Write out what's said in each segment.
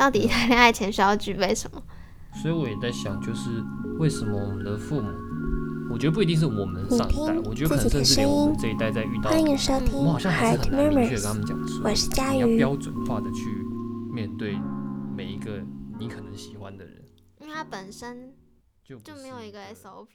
到底谈恋爱前需要具备什么？所以我也在想，就是为什么我们的父母，我觉得不一定是我们上一代，我觉得可能甚至连我们这一代在遇到，欢迎收听我们好像还是很难明确跟他们讲说，我是佳瑜你要标准化的去面对每一个你可能喜欢的人，因为他本身就就没有一个个 SOP。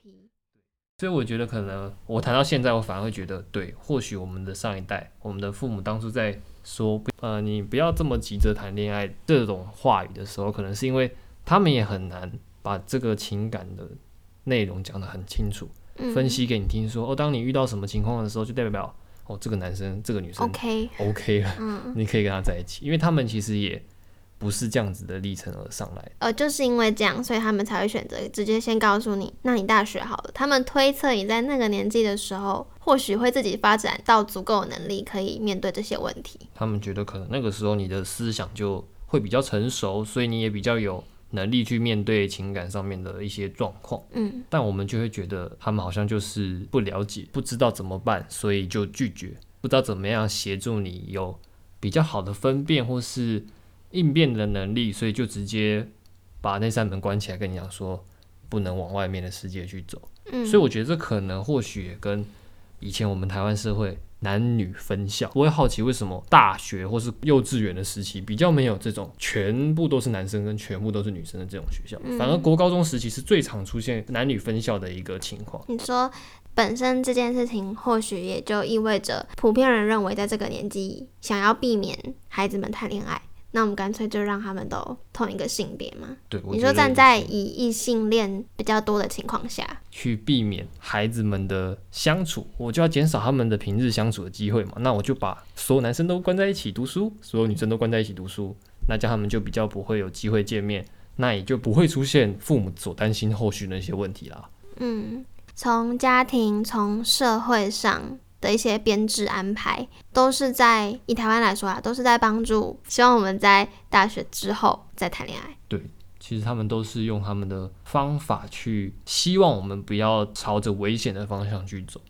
所以我觉得可能我谈到现在，我反而会觉得，对，或许我们的上一代，我们的父母当初在说，呃，你不要这么急着谈恋爱这种话语的时候，可能是因为他们也很难把这个情感的内容讲得很清楚，嗯。分析给你听说，哦，当你遇到什么情况的时候，就代表哦，这个男生这个女生 OK，OK 了，嗯，你可以跟他在一起，因为他们其实也不是这样子的历程而上来的。呃，就是因为这样，所以他们才会选择直接先告诉你，那你大学好了。他们推测你在那个年纪的时候，或许会自己发展到足够的能力，可以面对这些问题。他们觉得可能那个时候你的思想就会比较成熟，所以你也比较有能力去面对情感上面的一些状况。嗯，但我们就会觉得他们好像就是不了解，不知道怎么办，所以就拒绝，不知道怎么样协助你有比较好的分辨或是应变的能力，所以就直接把那扇门关起来，跟你讲说不能往外面的世界去走。嗯，所以我觉得这可能或许也跟以前我们台湾社会男女分校，我会好奇为什么大学或是幼稚园的时期比较没有这种全部都是男生跟全部都是女生的这种学校，嗯反而国高中时期是最常出现男女分校的一个情况。你说本身这件事情，或许也就意味着普遍人认为，在这个年纪想要避免孩子们谈恋爱，那我们干脆就让他们都同一个性别嘛。对，你说站在以异性恋比较多的情况下，去避免孩子们的相处，我就要减少他们的平日相处的机会嘛。那我就把所有男生都关在一起读书，所有女生都关在一起读书，那这样他们就比较不会有机会见面，那也就不会出现父母所担心后续的那些问题啦。嗯，从家庭、从社会上的一些编制安排，都是在以台湾来说啊，都是在帮助，希望我们在大学之后再谈恋爱。对其实他们都是用他们的方法去希望我们不要朝着危险的方向去走，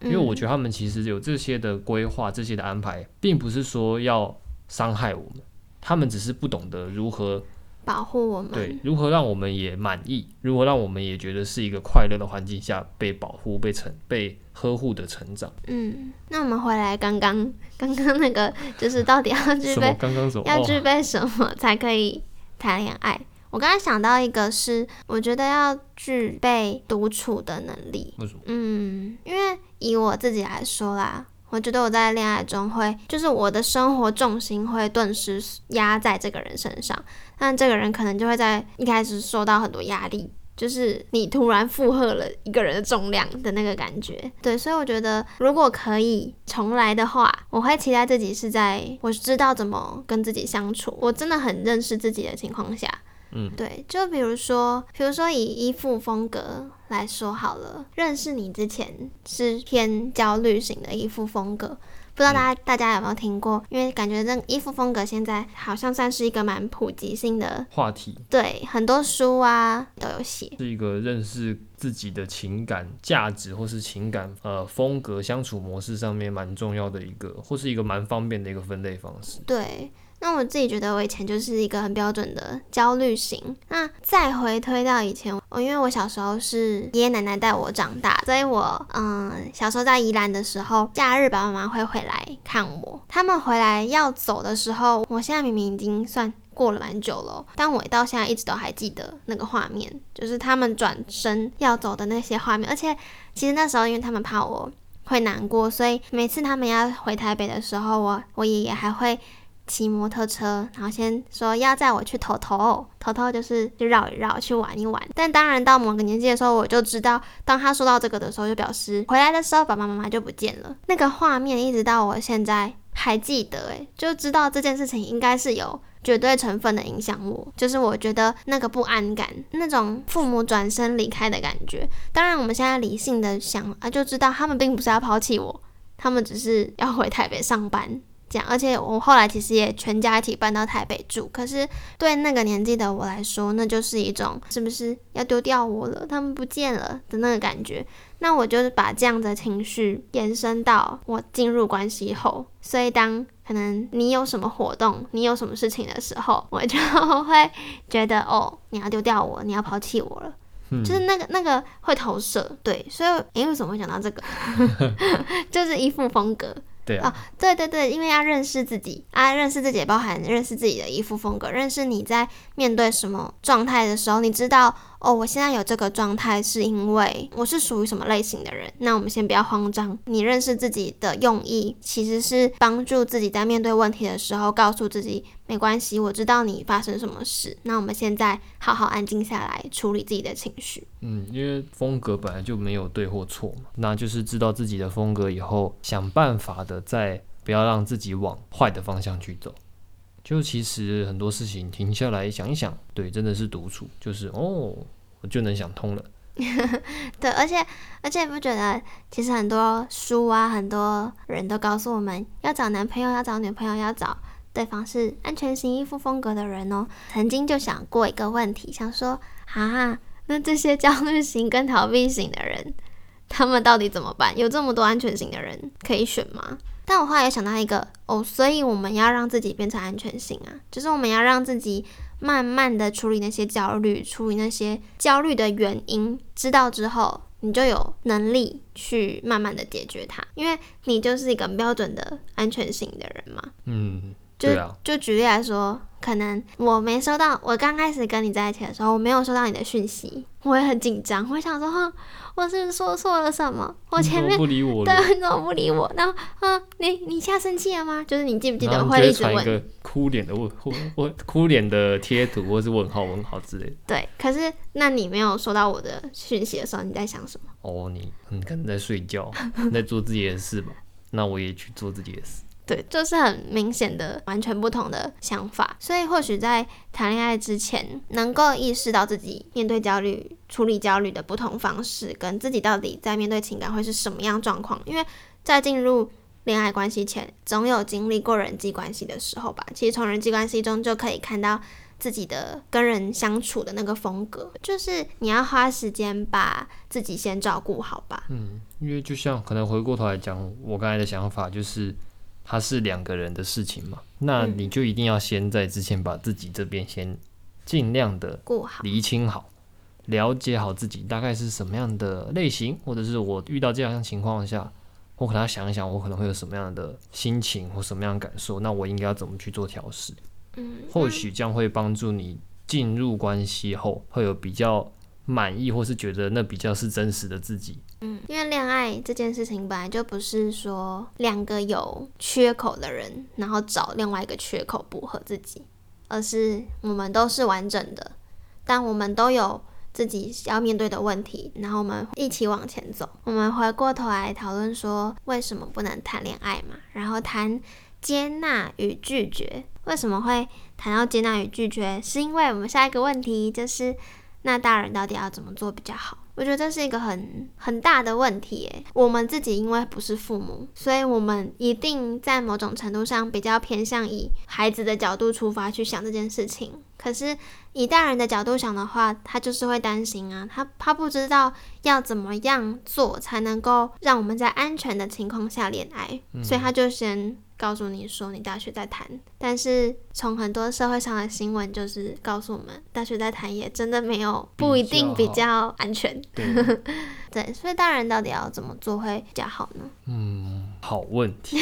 因为我觉，得他们其实有这些的规划、这些的安排，并不是说要伤害我们，他们只是不懂得如何保护我们。对，如何让我们也满意，如何让我们也觉得是一个快乐的环境下被保护、被成、被呵护的成长。嗯，那我们回来刚刚 刚刚那个，就是到底要具备刚刚什么？哦、要具备什么才可以谈恋爱？我刚才想到一个是，我觉得要具备独处的能力。为什么？嗯，因为以我自己来说啦，我觉得我在恋爱中会，就是我的生活重心会顿时压在这个人身上，但这个人可能就会在一开始受到很多压力。就是你突然负荷了一个人的重量的那个感觉，对，所以我觉得如果可以重来的话，我会期待自己是在我知道怎么跟自己相处，我真的很认识自己的情况下，嗯，对，就比如说，比如说以衣服风格来说好了，认识你之前是偏焦虑型的衣服风格，不知道大家、大家有没有听过？因为感觉这衣服风格现在好像算是一个蛮普及性的，话题对，很多书啊都有写。是一个认识自己的情感价值或是情感呃风格相处模式上面蛮重要的一个，或是一个蛮方便的一个分类方式。对，那我自己觉得我以前就是一个很标准的焦虑型。那再回推到以前，我因为我小时候是爷爷奶奶带我长大，所以我嗯小时候在宜兰的时候，假日爸爸妈妈会回来看我。他们回来要走的时候，我现在明明已经算。过了蛮久了，但我到现在一直都还记得那个画面，就是他们转身要走的那些画面。而且其实那时候，因为他们怕我会难过，所以每次他们要回台北的时候，我我爷爷还会骑摩托车，然后先说要载我去头头，头头就是就绕一绕，去玩一玩。但当然到某个年纪的时候，我就知道，当他说到这个的时候，就表示回来的时候爸爸妈妈就不见了。那个画面一直到我现在还记得，诶，就知道这件事情应该是有。绝对成分的影响我，就是我觉得那个不安感，那种父母转身离开的感觉。当然，我们现在理性的想啊，就知道他们并不是要抛弃我，他们只是要回台北上班，这样，而且我后来其实也全家一起搬到台北住，可是对那个年纪的我来说，那就是一种是不是要丢掉我了，他们不见了的那个感觉。那我就是把这样的情绪延伸到我进入关系后，所以当可能你有什么活动，你有什么事情的时候，我就会觉得哦，你要丢掉我，你要抛弃我了。就是那个那个会投射，对，所以诶，为什么会讲到这个？就是依附风格。对啊，对对对，因为要认识自己啊，认识自己包含认识自己的衣服风格，认识你在面对什么状态的时候，你知道哦，我现在有这个状态是因为我是属于什么类型的人。那我们先不要慌张，你认识自己的用意其实是帮助自己在面对问题的时候，告诉自己没关系，我知道你发生什么事。那我们现在好好安静下来处理自己的情绪。嗯，因为风格本来就没有对或错嘛，那就是知道自己的风格以后，想办法的。在不要让自己往坏的方向去走，就其实很多事情停下来想一想，对，真的是独处，就是哦，我就能想通了。对，而且而且不觉得，其实很多书啊，很多人都告诉我们要找男朋友，要找女朋友，要找对方是安全型依附风格的人哦。曾经就想过一个问题，想说啊，那这些焦虑型跟逃避型的人，他们到底怎么办？有这么多安全型的人可以选吗？但我后来想到一个哦，所以我们要让自己变成安全性啊，就是我们要让自己慢慢的处理那些焦虑，处理那些焦虑的原因，知道之后，你就有能力去慢慢的解决它，因为你就是一个标准的安全性的人嘛。嗯，对啊。就举例来说。可能我没收到，我刚开始跟你在一起的时候，我没有收到你的讯息，我也很紧张，我想说，哼，我是不是说错了什么？我前面不理我，对，你怎么不理我？然后，嗯，你你现在生气了吗？就是你记不记得会一直问哭脸的问或或哭脸的贴图，或是问号问号之类的。对，可是那你没有收到我的讯息的时候，你在想什么？哦，你你可能在睡觉，在做自己的事吧？那我也去做自己的事。对，就是很明显的完全不同的想法，所以或许在谈恋爱之前，能够意识到自己面对焦虑、处理焦虑的不同方式，跟自己到底在面对情感会是什么样状况。因为在进入恋爱关系前，总有经历过人际关系的时候吧。其实从人际关系中就可以看到自己的跟人相处的那个风格，就是你要花时间把自己先照顾好吧。嗯，因为就像可能回过头来讲，我刚才的想法就是。它是两个人的事情嘛，那你就一定要先在之前把自己这边先尽量的过好、厘清好、了解好自己大概是什么样的类型，或者是我遇到这样情况下，我可能要想一想，我可能会有什么样的心情或什么样的感受，那我应该要怎么去做调试？嗯，或许将会帮助你进入关系后会有比较。满意，或是觉得那比较是真实的自己。嗯，因为恋爱这件事情本来就不是说两个有缺口的人，然后找另外一个缺口补合自己，而是我们都是完整的，但我们都有自己要面对的问题，然后我们一起往前走。我们回过头来讨论说，为什么不能谈恋爱嘛？然后谈接纳与拒绝。为什么会谈到接纳与拒绝？是因为我们下一个问题就是。那大人到底要怎么做比较好？我觉得这是一个很很大的问题诶。我们自己因为不是父母，所以我们一定在某种程度上比较偏向以孩子的角度出发去想这件事情。可是以大人的角度想的话，他就是会担心啊，他他不知道要怎么样做才能够让我们在安全的情况下恋爱，所以他就先。告诉你说你大学在谈，但是从很多社会上的新闻就是告诉我们，大学在谈也真的没有不一定比较安全。对，所以大人到底要怎么做会比较好呢？嗯，好问题。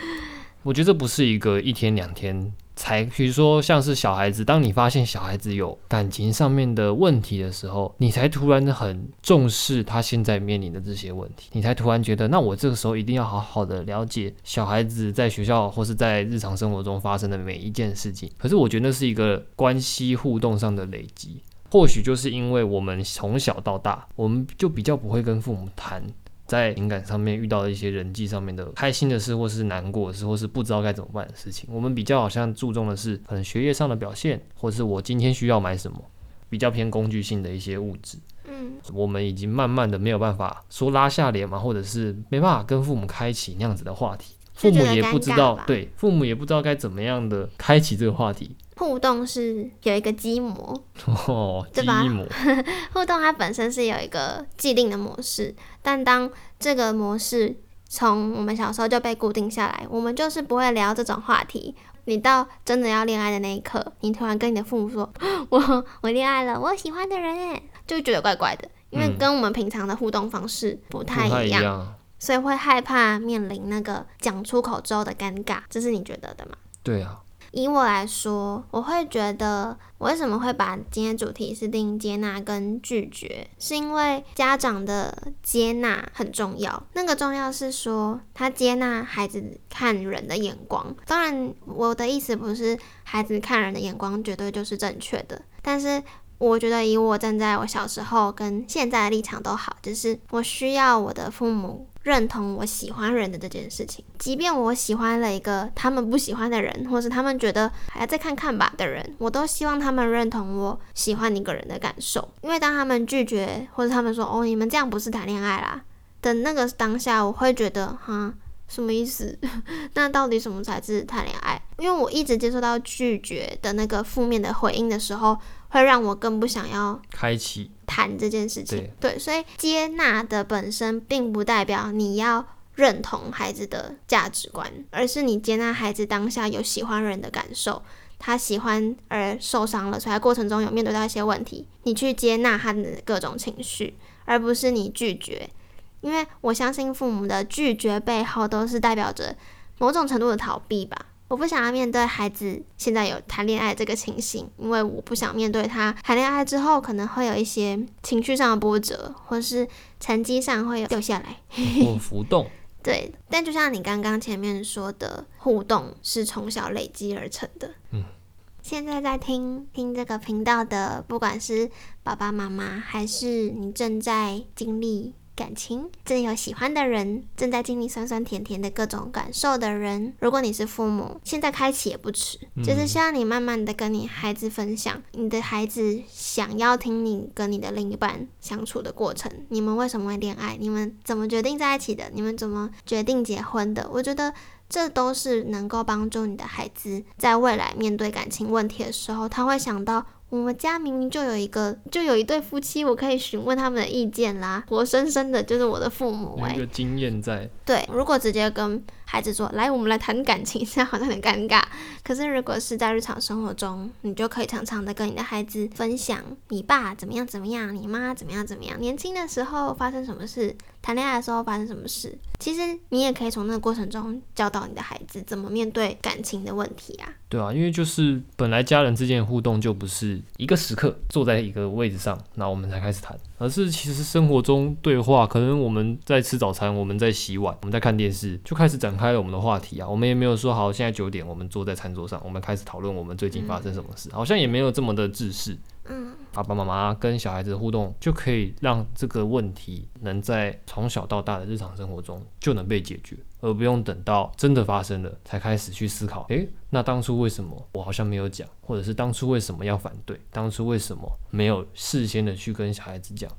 我觉得这不是一个一天两天。才比如说像是小孩子，当你发现小孩子有感情上面的问题的时候，你才突然很重视他现在面临的这些问题，你才突然觉得，那我这个时候一定要好好的了解小孩子在学校或是在日常生活中发生的每一件事情。可是我觉得那是一个关系互动上的累积，或许就是因为我们从小到大，我们就比较不会跟父母谈。在情感上面遇到的一些人际上面的开心的事，或是难过的事，或是不知道该怎么办的事情，我们比较好像注重的是可能学业上的表现，或是我今天需要买什么，比较偏工具性的一些物质。嗯，我们已经慢慢的没有办法说拉下脸嘛，或者是没办法跟父母开启那样子的话题。父母也不知道对，父母也不知道该怎么样的开启这个话题。互动是有一个基模，哦，对吧，互动它本身是有一个既定的模式，但当这个模式从我们小时候就被固定下来，我们就是不会聊这种话题。你到真的要恋爱的那一刻，你突然跟你的父母说：“ 我我恋爱了，我喜欢的人哎”，就觉得怪怪的，因为嗯跟我们平常的互动方式不不太一样，太一样。所以会害怕面临那个讲出口之后的尴尬。这是你觉得的吗？对啊，以我来说，我会觉得我为什么会把今天主题是定接纳跟拒绝，是因为家长的接纳很重要。那个重要是说他接纳孩子看人的眼光。当然，我的意思不是孩子看人的眼光绝对就是正确的，但是。我觉得以我站在我小时候跟现在的立场都好，就是我需要我的父母认同我喜欢人的这件事情，即便我喜欢了一个他们不喜欢的人，或是他们觉得还要再看看吧的人，我都希望他们认同我喜欢一个人的感受。因为当他们拒绝，或者他们说哦你们这样不是谈恋爱啦的那个当下，我会觉得哈什么意思？那到底什么才是谈恋爱？因为我一直接受到拒绝的那个负面的回应的时候，会让我更不想要开启谈这件事情对。对，所以接纳的本身并不代表你要认同孩子的价值观，而是你接纳孩子当下有喜欢人的感受，他喜欢而受伤了，所以他过程中有面对到一些问题，你去接纳他的各种情绪，而不是你拒绝。因为我相信父母的拒绝背后都是代表着某种程度的逃避吧。我不想要面对孩子现在有谈恋爱这个情形，因为我不想面对他谈恋爱之后可能会有一些情绪上的波折，或是成绩上会有掉下来。或浮动。对，但就像你刚刚前面说的，互动是从小累积而成的。嗯，现在在听听这个频道的，不管是爸爸妈妈，还是你正在经历感情，正有喜欢的人，正在经历酸酸甜甜的各种感受的人，如果你是父母，现在开启也不迟。就是希望你慢慢的跟你孩子分享，你的孩子想要听你跟你的另一半相处的过程，你们为什么会恋爱，你们怎么决定在一起的，你们怎么决定结婚的？我觉得这都是能够帮助你的孩子在未来面对感情问题的时候，他会想到。我们家明明就有一个，就有一对夫妻，我可以询问他们的意见啦。活生生的就是我的父母哎、有一个经验在，对，如果直接跟孩子说，来，我们来谈感情，这样好像很尴尬。可是如果是在日常生活中，你就可以常常的跟你的孩子分享，你爸怎么样怎么样，你妈怎么样怎么样，年轻的时候发生什么事，谈恋爱的时候发生什么事。其实你也可以从那个过程中教导你的孩子怎么面对感情的问题啊。对啊，因为就是本来家人之间的互动就不是一个时刻坐在一个位置上，那我们才开始谈，而是其实生活中对话，可能我们在吃早餐，我们在洗碗，我们在看电视，就开始展开了我们的话题啊。我们也没有说好，现在九点我们坐在餐桌上，我们开始讨论我们最近发生什么事，好像也没有这么的自私。嗯，爸爸妈妈跟小孩子的互动，就可以让这个问题能在从小到大的日常生活中就能被解决，而不用等到真的发生了才开始去思考。诶，那当初为什么我好像没有讲，或者是当初为什么要反对，当初为什么没有事先的去跟小孩子讲？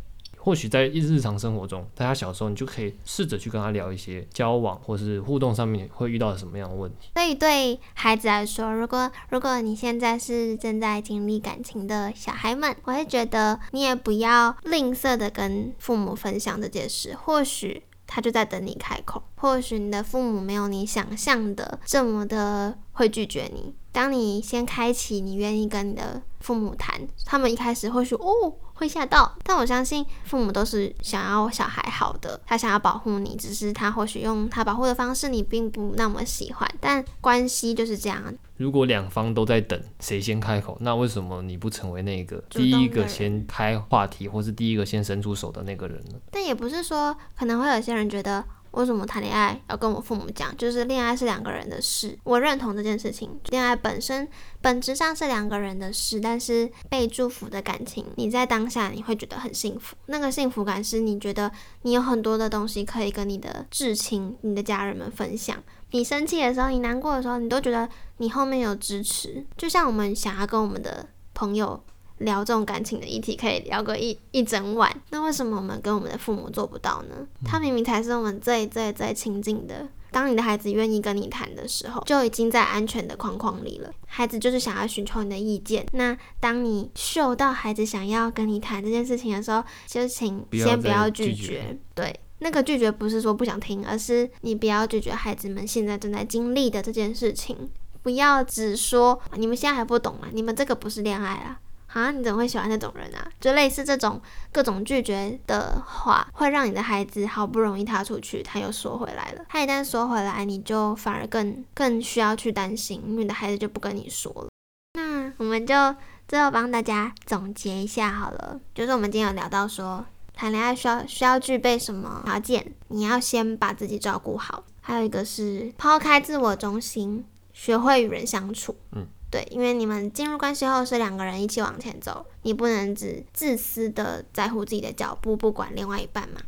或许在日常生活中，在他小时候，你就可以试着去跟他聊一些交往或是互动上面会遇到什么样的问题。所以对孩子来说，如果如果你现在是正在经历感情的小孩们，我会觉得你也不要吝啬的跟父母分享这件事，或许。他就在等你开口，或许你的父母没有你想象的这么的会拒绝你。当你先开启，你愿意跟你的父母谈，他们一开始或许哦会吓到，但我相信父母都是想要小孩好的，他想要保护你，只是他或许用他保护的方式你并不那么喜欢，但关系就是这样。如果两方都在等谁先开口，那为什么你不成为那个第一个先开话题，或是第一个先伸出手的那个人呢？但也不是说可能会有些人觉得。为什么谈恋爱要跟我父母讲？就是恋爱是两个人的事，我认同这件事情。恋爱本身本质上是两个人的事，但是被祝福的感情，你在当下你会觉得很幸福。那个幸福感是你觉得你有很多的东西可以跟你的至亲、你的家人们分享。你生气的时候，你难过的时候，你都觉得你后面有支持。就像我们想要跟我们的朋友。聊这种感情的议题可以聊个一一整晚，那为什么我们跟我们的父母做不到呢？他明明才是我们最最最亲近的当你的孩子愿意跟你谈的时候，就已经在安全的框框里了。孩子就是想要寻求你的意见。那当你嗅到孩子想要跟你谈这件事情的时候，就请先不要拒绝。对，那个拒绝不是说不想听，而是你不要拒绝孩子们现在正在经历的这件事情。不要只说你们现在还不懂啊，你们这个不是恋爱啊。啊，你怎么会喜欢那种人啊？就类似这种各种拒绝的话，会让你的孩子好不容易踏出去，他又说回来了。他一旦说回来，你就反而更更需要去担心，因为你的孩子就不跟你说了。那我们就最后帮大家总结一下好了，就是我们今天有聊到说，谈恋爱需要需要具备什么条件？你要先把自己照顾好，还有一个是抛开自我中心，学会与人相处。嗯。对，因为你们进入关系后是两个人一起往前走，你不能只自私的在乎自己的脚步，不管另外一半嘛。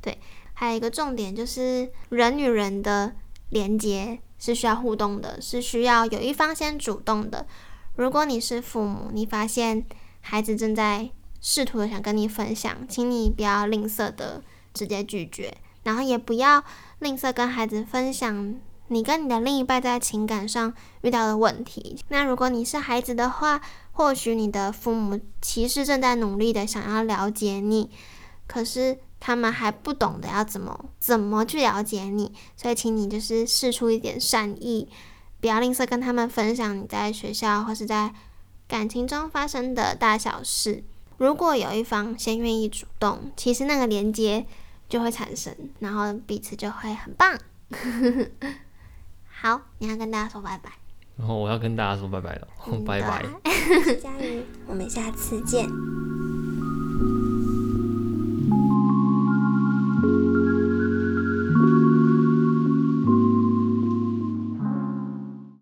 对，还有一个重点就是人与人的连接是需要互动的，是需要有一方先主动的。如果你是父母，你发现孩子正在试图的想跟你分享，请你不要吝啬的直接拒绝，然后也不要吝啬跟孩子分享。你跟你的另一半在情感上遇到的问题，那如果你是孩子的话，或许你的父母其实正在努力的想要了解你，可是他们还不懂得要怎么怎么去了解你，所以请你就是试出一点善意，不要吝啬跟他们分享你在学校或是在感情中发生的大小事。如果有一方先愿意主动，其实那个连接就会产生，然后彼此就会很棒。好，你要跟大家说拜拜。然后我要跟大家说拜拜了，拜拜。佳瑜，我们下次见。